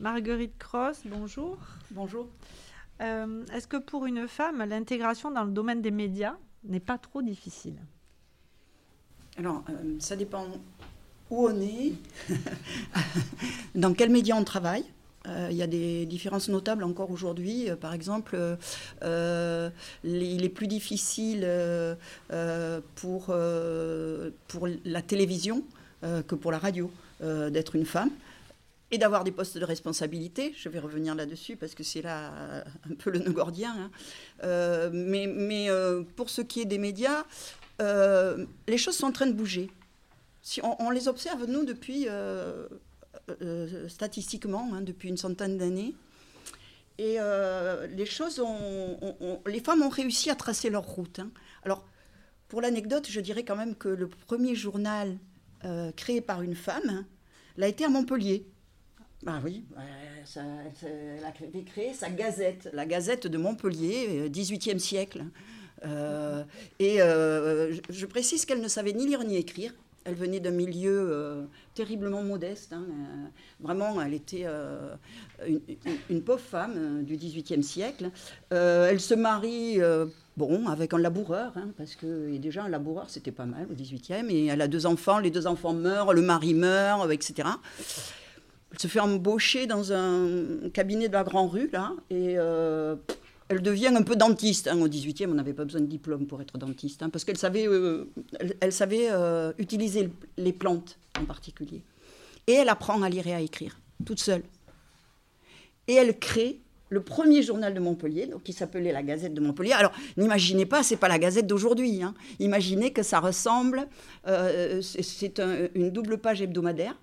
Marguerite Cross, bonjour. Bonjour. Euh, est-ce que pour une femme, l'intégration dans le domaine des médias n'est pas trop difficile? Alors, euh, ça dépend où on est, dans quels médias on travaille. Euh, il y a des différences notables encore aujourd'hui. par exemple, il est plus difficile pour, pour la télévision que pour la radio d'être une femme et d'avoir des postes de responsabilité. Je vais revenir là-dessus parce que c'est là un peu le nœud gordien. Hein. Euh, mais, euh, pour ce qui est des médias, euh, les choses sont en train de bouger. Si on, les observe, nous, depuis, statistiquement, hein, depuis une centaine d'années. Et les choses Les femmes ont réussi à tracer leur route. Hein. Alors, pour l'anecdote, je dirais quand même que le premier journal créé par une femme l'a été à Montpellier. Ah oui, elle a créé sa gazette, la gazette de Montpellier, 18e euh, siècle. Euh, et euh, je précise qu'elle ne savait ni lire ni écrire. Elle venait d'un milieu terriblement modeste. Hein, vraiment, elle était une, pauvre femme du XVIIIe siècle. elle se marie, bon, avec un laboureur, hein, parce que déjà un laboureur, c'était pas mal au XVIIIe. Et elle a deux enfants, les deux enfants meurent, le mari meurt, etc. Elle se fait embaucher dans un cabinet de la Grand Rue, là, et euh, elle devient un peu dentiste. Hein. Au 18e, on n'avait pas besoin de diplôme pour être dentiste, hein, parce qu'elle savait, euh, elle, savait euh, utiliser les plantes en particulier. Et elle apprend à lire et à écrire, toute seule. Et elle crée le premier journal de Montpellier, donc qui s'appelait la Gazette de Montpellier. Alors, n'imaginez pas, c'est pas la Gazette d'aujourd'hui. Hein. Imaginez que ça ressemble, c'est une double page hebdomadaire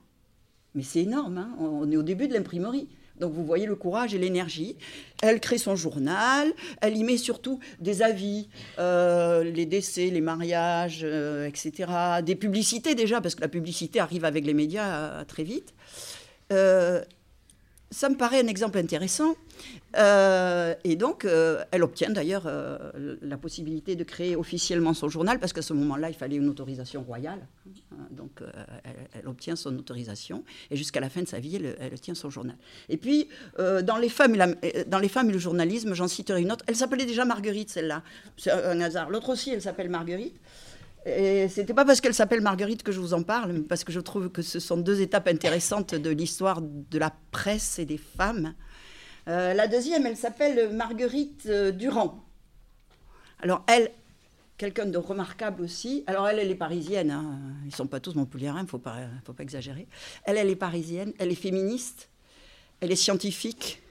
mais c'est énorme, hein. on est au début de l'imprimerie. Donc vous voyez le courage et l'énergie. Elle crée son journal, elle y met surtout des avis, euh, les décès, les mariages, euh, etc. Des publicités déjà, parce que la publicité arrive avec les médias euh, très vite ça me paraît un exemple intéressant. Euh, et donc, euh, elle obtient d'ailleurs euh, la possibilité de créer officiellement son journal, parce qu'à ce moment-là, il fallait une autorisation royale. Hein, donc, elle, obtient son autorisation, et jusqu'à la fin de sa vie, elle, tient son journal. Et puis, dans, les femmes dans les femmes et le journalisme, j'en citerai une autre. Elle s'appelait déjà Marguerite, celle-là. C'est un hasard. L'autre aussi, elle s'appelle Marguerite. Et c'était pas parce qu'elle s'appelle Marguerite que je vous en parle, mais parce que je trouve que ce sont deux étapes intéressantes de l'histoire de la presse et des femmes. Euh, la deuxième, elle s'appelle Marguerite euh, Durand. Alors elle, quelqu'un de remarquable aussi. Alors elle, elle est parisienne. Hein. Ils sont pas tous montpelliérains, il faut pas, faut pas exagérer. Elle, elle est parisienne. Elle est féministe. Elle est scientifique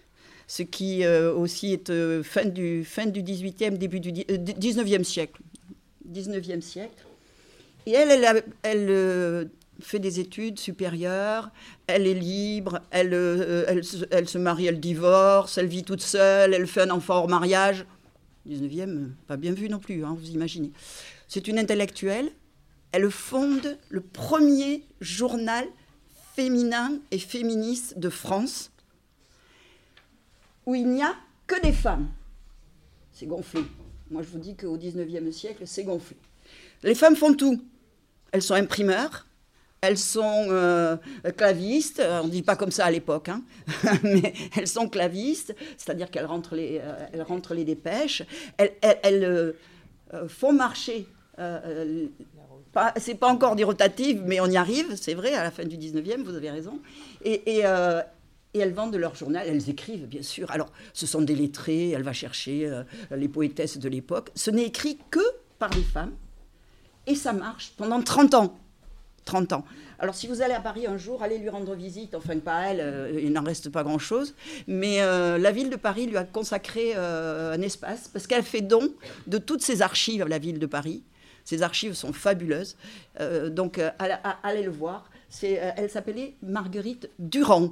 ce qui euh, aussi est fin, du, fin du 18e, début du 19e siècle. 19e siècle. Et elle, elle, euh, fait des études supérieures, elle est libre, elle, euh, elle, se marie, elle divorce, elle vit toute seule, elle fait un enfant hors mariage. 19e, pas bien vu non plus, hein, vous imaginez. C'est une intellectuelle. Elle fonde le premier journal féminin et féministe de France, où il n'y a que des femmes. C'est gonflé. Moi, je vous dis qu'au 19e siècle, c'est gonflé. Les femmes font tout. Elles sont imprimeurs, elles sont euh, clavistes, on ne dit pas comme ça à l'époque, hein. mais elles sont clavistes, c'est-à-dire qu'elles rentrent, les, euh, dépêches, elles, euh, font marcher. c'est pas encore des rotatives, mais on y arrive, c'est vrai, à la fin du 19e, vous avez raison. Et elles vendent leur journal, elles écrivent bien sûr. Alors, ce sont des lettrés, elle va chercher euh, les poétesses de l'époque. Ce n'est écrit que par des femmes, et ça marche pendant 30 ans. 30 ans. Alors, si vous allez à Paris un jour, allez lui rendre visite, enfin pas elle, euh, il n'en reste pas grand-chose, mais euh, la ville de Paris lui a consacré un espace, parce qu'elle fait don de toutes ses archives à la ville de Paris. Ces archives sont fabuleuses, donc allez le voir. elle s'appelait Marguerite Durand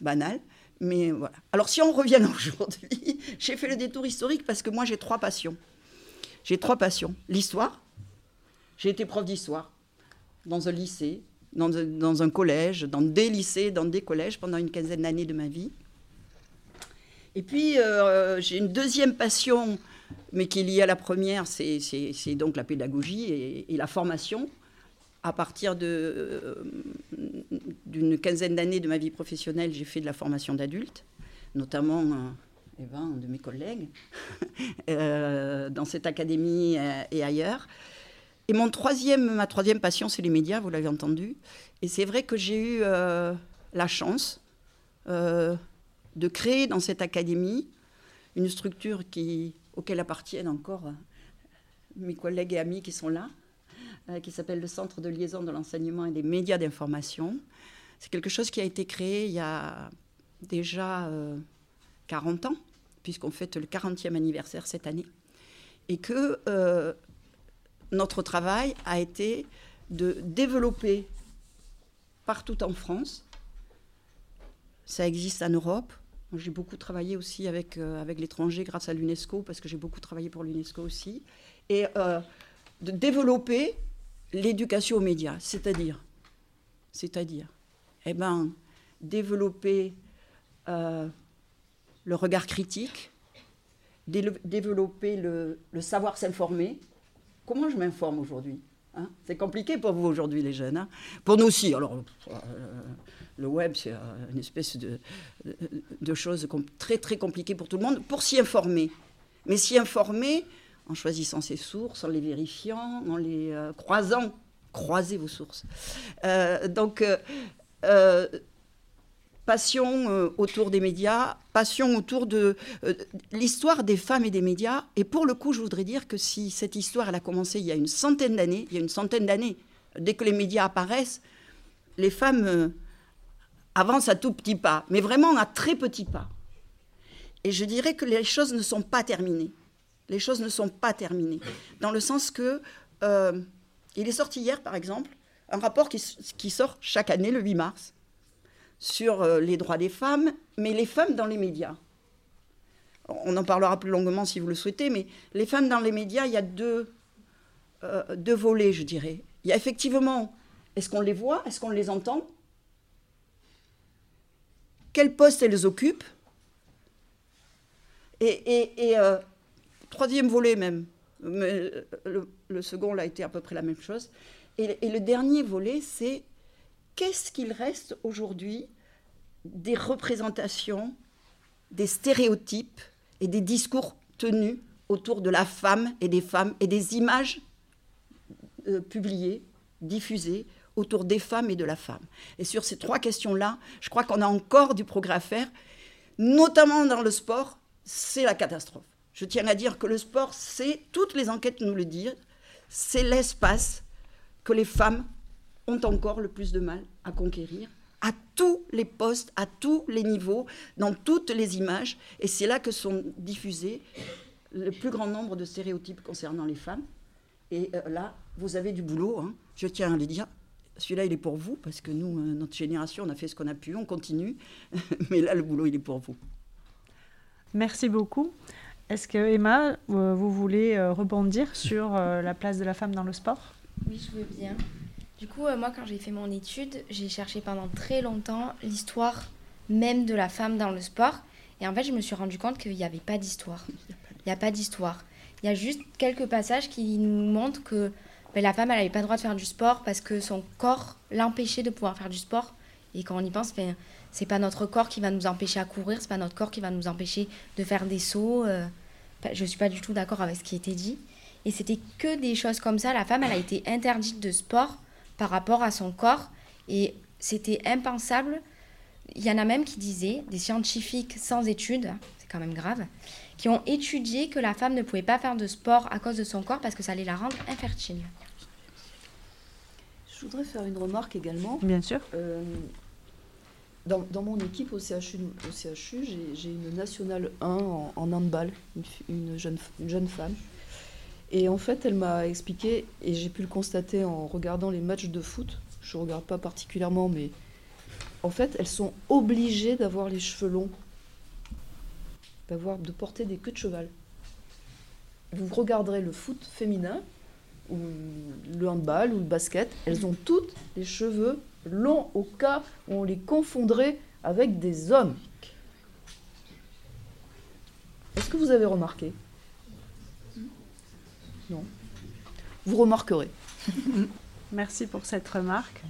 banal. Mais voilà. Alors si on revient aujourd'hui, j'ai fait le détour historique parce que moi j'ai trois passions. J'ai trois passions. L'histoire. J'ai été prof d'histoire dans un lycée, dans, un collège, dans des lycées, dans des collèges pendant une quinzaine d'années de ma vie. Et puis euh, j'ai une deuxième passion, mais qui est liée à la première, c'est donc la pédagogie et la formation à partir euh, d'une quinzaine d'années de ma vie professionnelle, j'ai fait de la formation d'adultes, notamment eh ben, de mes collègues dans cette académie et ailleurs. Et mon troisième, ma troisième passion, c'est les médias, vous l'avez entendu. Et c'est vrai que j'ai eu la chance de créer dans cette académie une structure qui, auquel appartiennent encore mes collègues et amis qui sont là, euh, qui s'appelle le Centre de liaison de l'enseignement et des médias d'information. C'est quelque chose qui a été créé il y a déjà 40 euh, ans, puisqu'on fête le 40e anniversaire cette année, et que euh, notre travail a été de développer partout en France, ça existe en Europe, j'ai beaucoup travaillé aussi avec, avec l'étranger grâce à l'UNESCO, parce que j'ai beaucoup travaillé pour l'UNESCO aussi. Et euh, de développer l'éducation aux médias, c'est-à-dire, c'est-à-dire, eh ben, développer euh, le regard critique, développer le, savoir s'informer. Comment je m'informe aujourd'hui hein? C'est compliqué pour vous aujourd'hui, les jeunes. Hein? Pour nous aussi. Alors, euh, le web, c'est une espèce de, de, de chose très, très compliquée pour tout le monde, pour s'y informer. Mais s'y informer, en choisissant ses sources, en les vérifiant, en les euh, croisant. Croisez vos sources. Euh, donc, euh, passion autour des médias, passion autour de l'histoire des femmes et des médias. Et pour le coup, je voudrais dire que si cette histoire a commencé il y a une centaine d'années, il y a une centaine d'années, dès que les médias apparaissent, les femmes avancent à tout petit pas, mais vraiment à très petit pas. Et je dirais que les choses ne sont pas terminées. Les choses ne sont pas terminées. Dans le sens que, euh, il est sorti hier, par exemple, un rapport qui, sort chaque année, le 8 mars, sur euh, les droits des femmes, mais les femmes dans les médias. On en parlera plus longuement si vous le souhaitez, mais les femmes dans les médias, il y a deux, euh, volets, je dirais. Il y a effectivement, est-ce qu'on les voit, est-ce qu'on les entend? Quel poste elles occupent? Et troisième volet même. Mais le, second, là, a été à peu près la même chose. Et, le dernier volet, c'est qu'est-ce qu'il reste aujourd'hui des représentations, des stéréotypes et des discours tenus autour de la femme et des femmes et des images euh, publiées, diffusées autour des femmes et de la femme. Et sur ces trois questions-là, je crois qu'on a encore du progrès à faire, notamment dans le sport, c'est la catastrophe. Je tiens à dire que le sport, c'est, toutes les enquêtes nous le disent, c'est l'espace que les femmes ont encore le plus de mal à conquérir à tous les postes, à tous les niveaux, dans toutes les images. Et c'est là que sont diffusés le plus grand nombre de stéréotypes concernant les femmes. Et euh, là, vous avez du boulot, hein. je tiens à le dire. Celui-là, il est pour vous, parce que nous, euh, notre génération, on a fait ce qu'on a pu, on continue. Mais là, le boulot, il est pour vous. Merci beaucoup. Est-ce que Emma, euh, vous voulez euh, rebondir sur euh, la place de la femme dans le sport? Oui, je veux bien. Du coup, moi, quand j'ai fait mon étude, j'ai cherché pendant très longtemps l'histoire même de la femme dans le sport. Et en fait, je me suis rendu compte qu'il n'y avait pas d'histoire. Il n'y a pas d'histoire. Il y a juste quelques passages qui nous montrent que ben, la femme, elle n'avait pas le droit de faire du sport parce que son corps l'empêchait de pouvoir faire du sport. Et quand on y pense, ben, c'est pas notre corps qui va nous empêcher à courir, c'est pas notre corps qui va nous empêcher de faire des sauts. Euh. je suis pas du tout d'accord avec ce qui était dit. Et c'était que des choses comme ça. La femme, elle a été interdite de sport par rapport à son corps. Et c'était impensable. Il y en a même qui disaient, des scientifiques sans études, c'est quand même grave, qui ont étudié que la femme ne pouvait pas faire de sport à cause de son corps parce que ça allait la rendre infertile. Je voudrais faire une remarque également. Bien sûr. Euh, dans, mon équipe au CHU, j'ai une nationale 1 en, handball, une, jeune, jeune femme. Et en fait, elle m'a expliqué, et j'ai pu le constater en regardant les matchs de foot, je ne regarde pas particulièrement, mais en fait, elles sont obligées d'avoir les cheveux longs, de porter des queues de cheval. Vous regarderez le foot féminin, ou le handball, ou le basket, elles ont toutes les cheveux long au cas où on les confondrait avec des hommes. Est-ce que vous avez remarqué? Non. Vous remarquerez. Merci pour cette remarque.